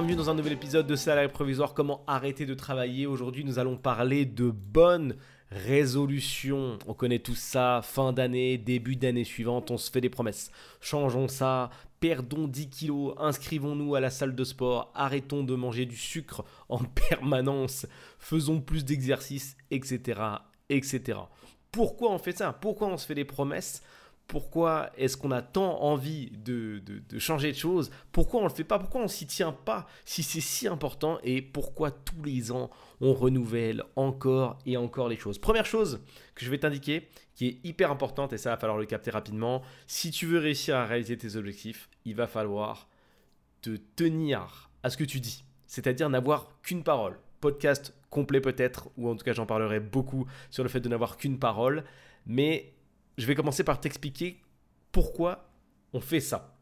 bienvenue dans un nouvel épisode de Salaire Provisoire, comment arrêter de travailler. Aujourd'hui nous allons parler de bonnes résolutions. On connaît tout ça, fin d'année, début d'année suivante, on se fait des promesses. Changeons ça, perdons 10 kilos, inscrivons-nous à la salle de sport, arrêtons de manger du sucre en permanence, faisons plus d'exercices, etc., etc. Pourquoi on fait ça? Pourquoi on se fait des promesses? Pourquoi est-ce qu'on a tant envie de, changer de choses? Pourquoi on ne le fait pas? Pourquoi on s'y tient pas si c'est si important? Et pourquoi tous les ans on renouvelle encore et encore les choses? Première chose que je vais t'indiquer, qui est hyper importante et ça va falloir le capter rapidement, si tu veux réussir à réaliser tes objectifs, il va falloir te tenir à ce que tu dis, c'est-à-dire n'avoir qu'une parole. Podcast complet peut-être, ou en tout cas j'en parlerai beaucoup sur le fait de n'avoir qu'une parole, mais je vais commencer par t'expliquer pourquoi on fait ça.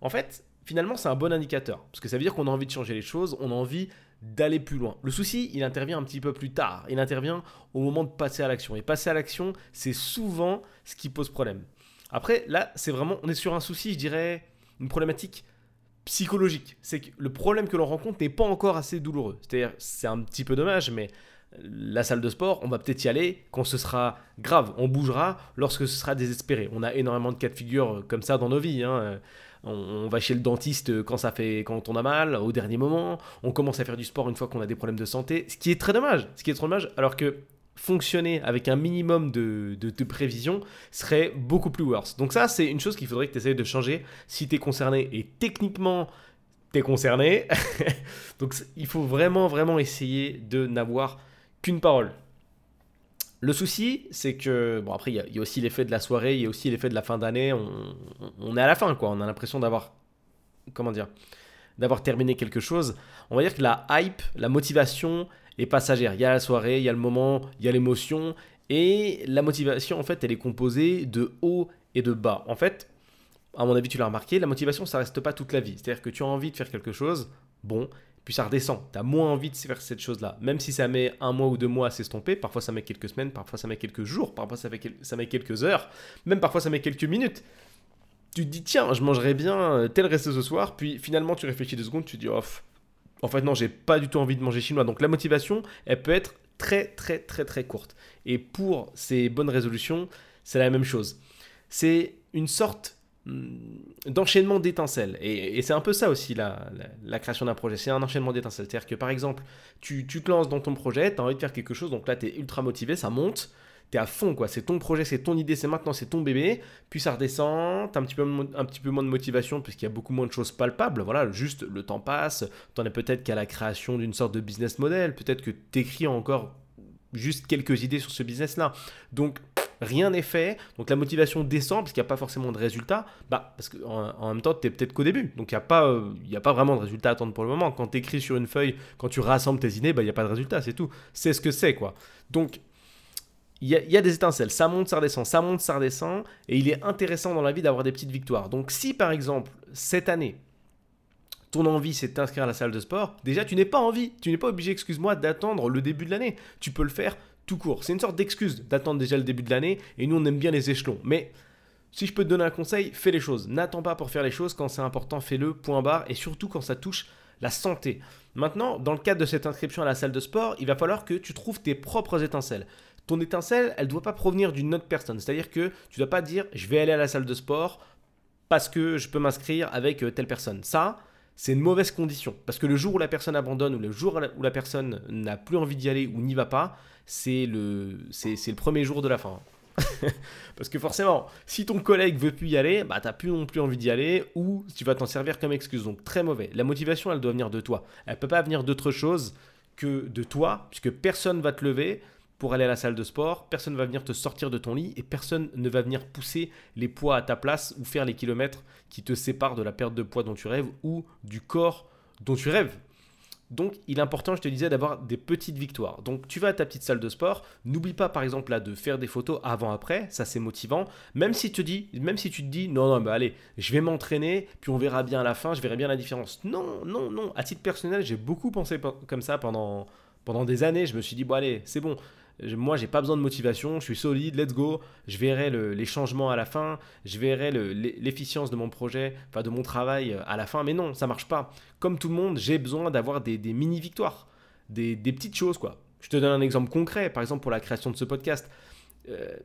En fait, finalement, c'est un bon indicateur, parce que ça veut dire qu'on a envie de changer les choses, on a envie d'aller plus loin. Le souci, il intervient un petit peu plus tard, il intervient au moment de passer à l'action. Et passer à l'action, c'est souvent ce qui pose problème. Après, là, c'est vraiment, on est sur un souci, je dirais, une problématique psychologique. C'est que le problème que l'on rencontre n'est pas encore assez douloureux. C'est-à-dire, c'est un petit peu dommage, mais la salle de sport, on va peut-être y aller quand ce sera grave. On bougera lorsque ce sera désespéré. On a énormément de cas de figure comme ça dans nos vies. Hein. On, va chez le dentiste quand ça fait quand on a mal, au dernier moment. On commence à faire du sport une fois qu'on a des problèmes de santé, ce qui est très dommage. Ce qui est très dommage, alors que fonctionner avec un minimum de, de, prévision serait beaucoup plus worse. Donc ça, c'est une chose qu'il faudrait que tu essayes de changer si tu es concerné. Et techniquement, tu es concerné. Donc il faut vraiment, vraiment essayer de n'avoir qu'une parole. Le souci, c'est que, bon, après, il y, a aussi l'effet de la soirée, il y a aussi l'effet de la fin d'année. On, est à la fin, quoi. On a l'impression d'avoir, comment dire, d'avoir terminé quelque chose. On va dire que la hype, la motivation est passagère. Il y a la soirée, il y a le moment, il y a l'émotion. Et la motivation, en fait, elle est composée de haut et de bas. En fait, à mon avis, tu l'as remarqué, la motivation, ça reste pas toute la vie. C'est-à-dire que tu as envie de faire quelque chose, bon, puis ça redescend. Tu as moins envie de faire cette chose-là. Même si ça met un mois ou deux mois à s'estomper, parfois ça met quelques semaines, parfois ça met quelques jours, parfois ça met, ça met quelques heures, même parfois ça met quelques minutes. Tu te dis, tiens, je mangerais bien euh, tel resto ce soir, puis finalement tu réfléchis deux secondes, tu te dis, off. En fait, non, j'ai pas du tout envie de manger chinois. Donc la motivation, elle peut être très, très, très, très courte. Et pour ces bonnes résolutions, c'est la même chose. C'est une sorte d'enchaînement d'étincelles. Et, c'est un peu ça aussi la, création d'un projet. C'est un enchaînement d'étincelles. C'est-à-dire que par exemple, tu, te lances dans ton projet, tu as envie de faire quelque chose, donc là tu es ultra motivé, ça monte, tu es à fond, quoi. C'est ton projet, c'est ton idée, c'est maintenant, c'est ton bébé. Puis ça redescend, tu as un petit, peu, un petit peu moins de motivation puisqu'il y a beaucoup moins de choses palpables. Voilà, juste le temps passe, tu en es peut-être qu'à la création d'une sorte de business model, peut-être que tu encore juste quelques idées sur ce business-là. Donc rien n'est fait, donc la motivation descend parce qu'il n'y a pas forcément de résultat, bah, parce qu'en en même temps, tu es peut-être qu'au début, donc il n'y a, pas, euh, a pas vraiment de résultat à attendre pour le moment. Quand tu écris sur une feuille, quand tu rassembles tes idées, bah, il n'y a pas de résultat, c'est tout. C'est ce que c'est, quoi. Donc, il y, y, a des étincelles, ça monte, ça redescend, ça monte, ça redescend, et il est intéressant dans la vie d'avoir des petites victoires. Donc, si par exemple, cette année, ton envie c'est de t'inscrire à la salle de sport, déjà tu n'es pas envie, tu n'es pas obligé, excuse-moi, d'attendre le début de l'année. Tu peux le faire tout court. C'est une sorte d'excuse d'attendre déjà le début de l'année et nous on aime bien les échelons. Mais si je peux te donner un conseil, fais les choses. N'attends pas pour faire les choses. Quand c'est important, fais-le, point barre. Et surtout quand ça touche la santé. Maintenant, dans le cadre de cette inscription à la salle de sport, il va falloir que tu trouves tes propres étincelles. Ton étincelle, elle ne doit pas provenir d'une autre personne. C'est-à-dire que tu ne dois pas dire je vais aller à la salle de sport parce que je peux m'inscrire avec euh, telle personne. Ça, c'est une mauvaise condition. Parce que le jour où la personne abandonne ou le jour où la personne n'a plus envie d'y aller ou n'y va pas, c'est le, c'est, le premier jour de la fin. Parce que forcément, si ton collègue veut plus y aller, bah t'as plus non plus envie d'y aller ou tu vas t'en servir comme excuse. Donc très mauvais. La motivation, elle doit venir de toi. Elle peut pas venir d'autre chose que de toi, puisque personne va te lever, pour aller à la salle de sport, personne ne va venir te sortir de ton lit et personne ne va venir pousser les poids à ta place ou faire les kilomètres qui te séparent de la perte de poids dont tu rêves ou du corps dont tu rêves. Donc, il est important, je te disais, d'avoir des petites victoires. Donc, tu vas à ta petite salle de sport. N'oublie pas, par exemple, là, de faire des photos avant-après. Ça, c'est motivant. Même si, tu dis, même si tu te dis, non, non, bah allez, je vais m'entraîner, puis on verra bien à la fin, je verrai bien la différence. Non, non, non. À titre personnel, j'ai beaucoup pensé comme ça pendant, pendant des années. Je me suis dit, bon, allez, c'est bon moi, j'ai pas besoin de motivation, je suis solide, let's go. Je verrai les changements à la fin, je verrai l'efficience de mon projet, enfin de mon travail euh, à la fin. Mais non, ça marche pas. Comme tout le monde, j'ai besoin d'avoir des, mini-victoires, des, petites choses, quoi. Je te donne un exemple concret, par exemple pour la création de ce podcast. Euh,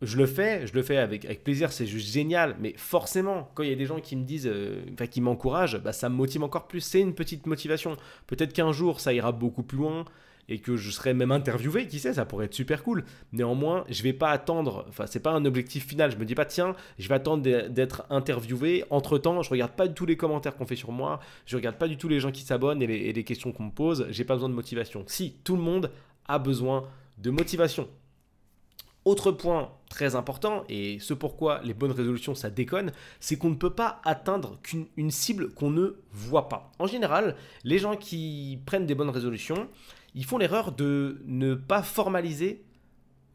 je le fais, je le fais avec, plaisir, c'est juste génial. Mais forcément, quand il y a des gens qui me disent, euh, enfin qui m'encouragent, bah, ça me motive encore plus. C'est une petite motivation. Peut-être qu'un jour, ça ira beaucoup plus loin et que je serai même interviewé, qui sait, ça pourrait être super cool. Néanmoins, je vais pas attendre, enfin, c'est pas un objectif final. Je me dis pas, tiens, je vais attendre d'être interviewé. Entre temps, je regarde pas du tout les commentaires qu'on fait sur moi, je regarde pas du tout les gens qui s'abonnent et et les questions qu'on me pose. J'ai pas besoin de motivation. Si, tout le monde a besoin de motivation. Autre point très important, et ce pourquoi les bonnes résolutions ça déconne, c'est qu'on ne peut pas atteindre qu'une cible qu'on ne voit pas. En général, les gens qui prennent des bonnes résolutions, ils font l'erreur de ne pas formaliser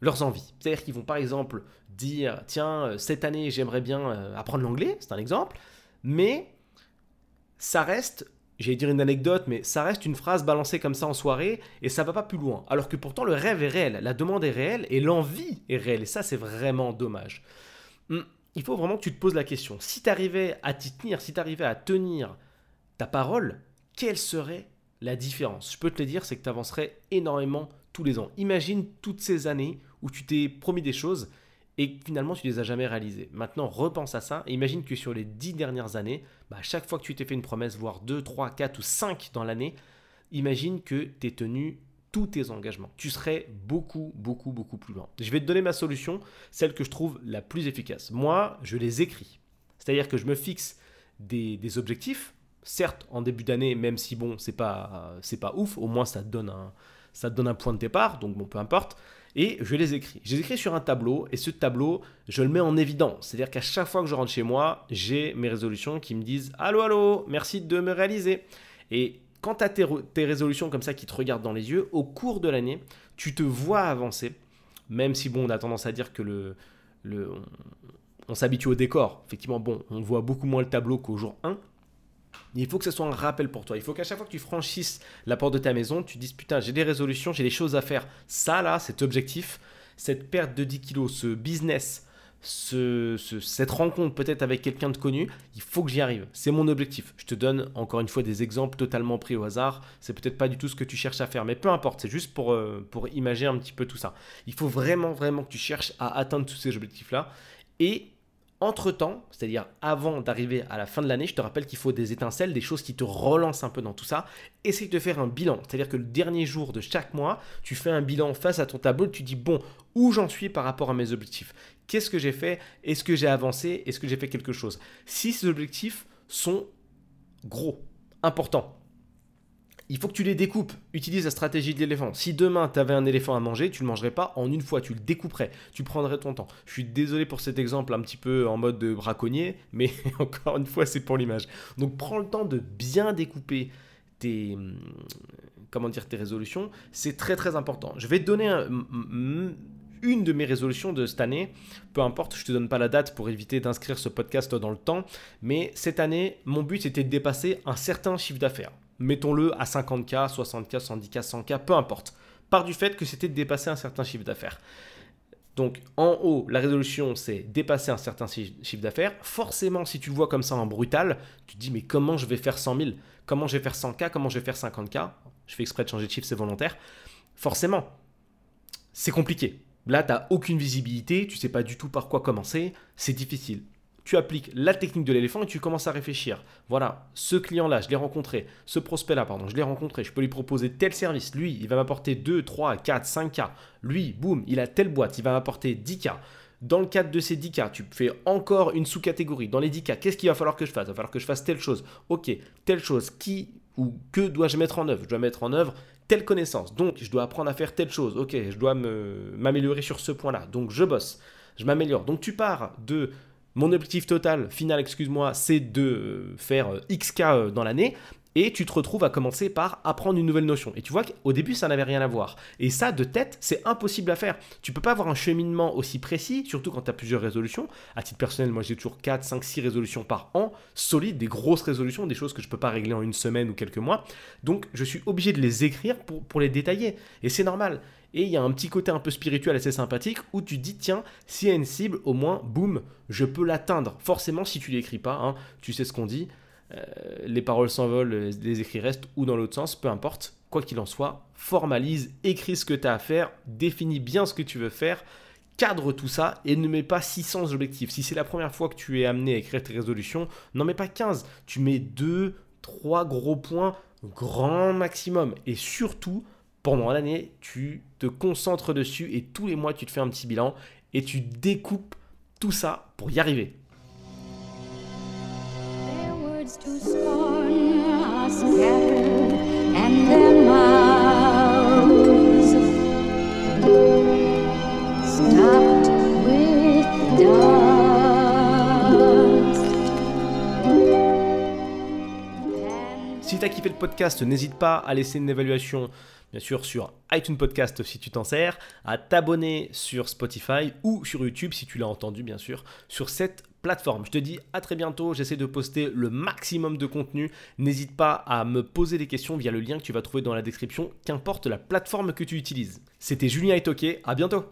leurs envies. C'est-à-dire qu'ils vont par exemple dire, tiens, euh, cette année j'aimerais bien euh, apprendre l'anglais, c'est un exemple, mais ça reste j'allais dire une anecdote, mais ça reste une phrase balancée comme ça en soirée et ça va pas plus loin. Alors que pourtant le rêve est réel, la demande est réelle et l'envie est réelle. Et ça, c'est vraiment dommage. Hum, il faut vraiment que tu te poses la question. Si tu arrivais à t'y tenir, si tu arrivais à tenir ta parole, quelle serait la différence Je peux te le dire, c'est que tu avancerais énormément tous les ans. Imagine toutes ces années où tu t'es promis des choses et finalement tu les as jamais réalisés. Maintenant, repense à ça et imagine que sur les dix dernières années, bah, à chaque fois que tu t'es fait une promesse, voire 2, 3, 4 ou 5 dans l'année, imagine que tu es tenu tous tes engagements. Tu serais beaucoup, beaucoup, beaucoup plus loin. Je vais te donner ma solution, celle que je trouve la plus efficace. Moi, je les écris. C'est-à-dire que je me fixe des, objectifs, certes en début d'année, même si bon, c'est pas, c'est pas ouf, au moins ça te donne un, ça te donne un point de départ, donc bon, peu importe et je les écris. Je les écris sur un tableau et ce tableau, je le mets en évidence. C'est-à-dire qu'à chaque fois que je rentre chez moi, j'ai mes résolutions qui me disent Allô, allô, merci de me réaliser. Et quand tu as tes, résolutions comme ça qui te regardent dans les yeux, au cours de l'année, tu te vois avancer, même si bon, on a tendance à dire que le, le on, s'habitue au décor. Effectivement, bon, on voit beaucoup moins le tableau qu'au jour 1, il faut que ce soit un rappel pour toi. Il faut qu'à chaque fois que tu franchisses la porte de ta maison, tu dises putain, j'ai des résolutions, j'ai des choses à faire. Ça là, cet objectif, cette perte de 10 kilos, ce business, cette rencontre peut-être avec quelqu'un de connu, il faut que j'y arrive. C'est mon objectif. Je te donne encore une fois des exemples totalement pris au hasard. C'est peut-être pas du tout ce que tu cherches à faire, mais peu importe. C'est juste pour, euh, pour imaginer un petit peu tout ça. Il faut vraiment, vraiment que tu cherches à atteindre tous ces objectifs-là. Et entre-temps, c'est-à-dire avant d'arriver à la fin de l'année, je te rappelle qu'il faut des étincelles, des choses qui te relancent un peu dans tout ça. Essaye de faire un bilan. C'est-à-dire que le dernier jour de chaque mois, tu fais un bilan face à ton tableau, tu dis, bon, où j'en suis par rapport à mes objectifs? Qu'est-ce que j'ai fait? Est-ce que j'ai avancé? Est-ce que j'ai fait quelque chose? Si ces objectifs sont gros, importants, il faut que tu les découpes. Utilise la stratégie de l'éléphant. Si demain tu avais un éléphant à manger, tu ne le mangerais pas en une fois, tu le découperais, tu prendrais ton temps. Je suis désolé pour cet exemple un petit peu en mode de braconnier, mais encore une fois, c'est pour l'image. Donc prends le temps de bien découper tes comment dire tes résolutions, c'est très très important. Je vais te donner une de mes résolutions de cette année, peu importe, je te donne pas la date pour éviter d'inscrire ce podcast dans le temps, mais cette année, mon but était de dépasser un certain chiffre d'affaires mettons-le à 50K, 60K, 110K, 100K, peu importe, par du fait que c'était de dépasser un certain chiffre d'affaires. Donc en haut, la résolution, c'est dépasser un certain chiffre d'affaires. Forcément, si tu le vois comme ça en brutal, tu te dis mais comment je vais faire 100 000 Comment je vais faire 100K Comment je vais faire 50K Je fais exprès de changer de chiffre, c'est volontaire. Forcément, c'est compliqué. Là, tu n'as aucune visibilité, tu sais pas du tout par quoi commencer, c'est difficile tu appliques la technique de l'éléphant et tu commences à réfléchir. Voilà, ce client-là, je l'ai rencontré, ce prospect-là, pardon, je l'ai rencontré, je peux lui proposer tel service. Lui, il va m'apporter 2, 3, 4, 5K. Lui, boum, il a telle boîte, il va m'apporter 10K. Dans le cadre de ces 10K, tu fais encore une sous-catégorie. Dans les 10K, qu'est-ce qu'il va falloir que je fasse? Il va falloir que je fasse telle chose. Ok, telle chose. Qui ou que dois-je mettre en œuvre? Je dois mettre en œuvre telle connaissance. Donc, je dois apprendre à faire telle chose. Ok, je dois m'améliorer sur ce point-là. Donc, je bosse. Je m'améliore. Donc, tu pars de mon objectif total, final, excuse-moi, c'est de faire euh, XK euh, dans l'année. Et tu te retrouves à commencer par apprendre une nouvelle notion. Et tu vois qu'au début, ça n'avait rien à voir. Et ça, de tête, c'est impossible à faire. Tu peux pas avoir un cheminement aussi précis, surtout quand tu as plusieurs résolutions. À titre personnel, moi, j'ai toujours 4, 5, 6 résolutions par an, solides, des grosses résolutions, des choses que je peux pas régler en une semaine ou quelques mois. Donc, je suis obligé de les écrire pour les détailler. Et c'est normal. Et il y a un petit côté un peu spirituel assez sympathique où tu dis tiens, s'il y a une cible, au moins, boum, je peux l'atteindre. Forcément, si tu l'écris pas, hein, tu sais ce qu'on dit. Euh, les paroles s'envolent, les écrits restent, ou dans l'autre sens, peu importe. Quoi qu'il en soit, formalise, écris ce que tu as à faire, définis bien ce que tu veux faire, cadre tout ça et ne mets pas 600 objectifs. Si c'est la première fois que tu es amené à écrire tes résolutions, n'en mets pas 15. Tu mets 2, 3 gros points, grand maximum. Et surtout, pendant l'année, tu te concentres dessus et tous les mois, tu te fais un petit bilan et tu découpes tout ça pour y arriver. Si tu as kiffé le podcast, n'hésite pas à laisser une évaluation, bien sûr, sur iTunes Podcast si tu t'en sers, à t'abonner sur Spotify ou sur YouTube si tu l'as entendu, bien sûr, sur cette plateforme. Je te dis à très bientôt, j'essaie de poster le maximum de contenu. N'hésite pas à me poser des questions via le lien que tu vas trouver dans la description, qu'importe la plateforme que tu utilises. C'était Julien Itoke, à bientôt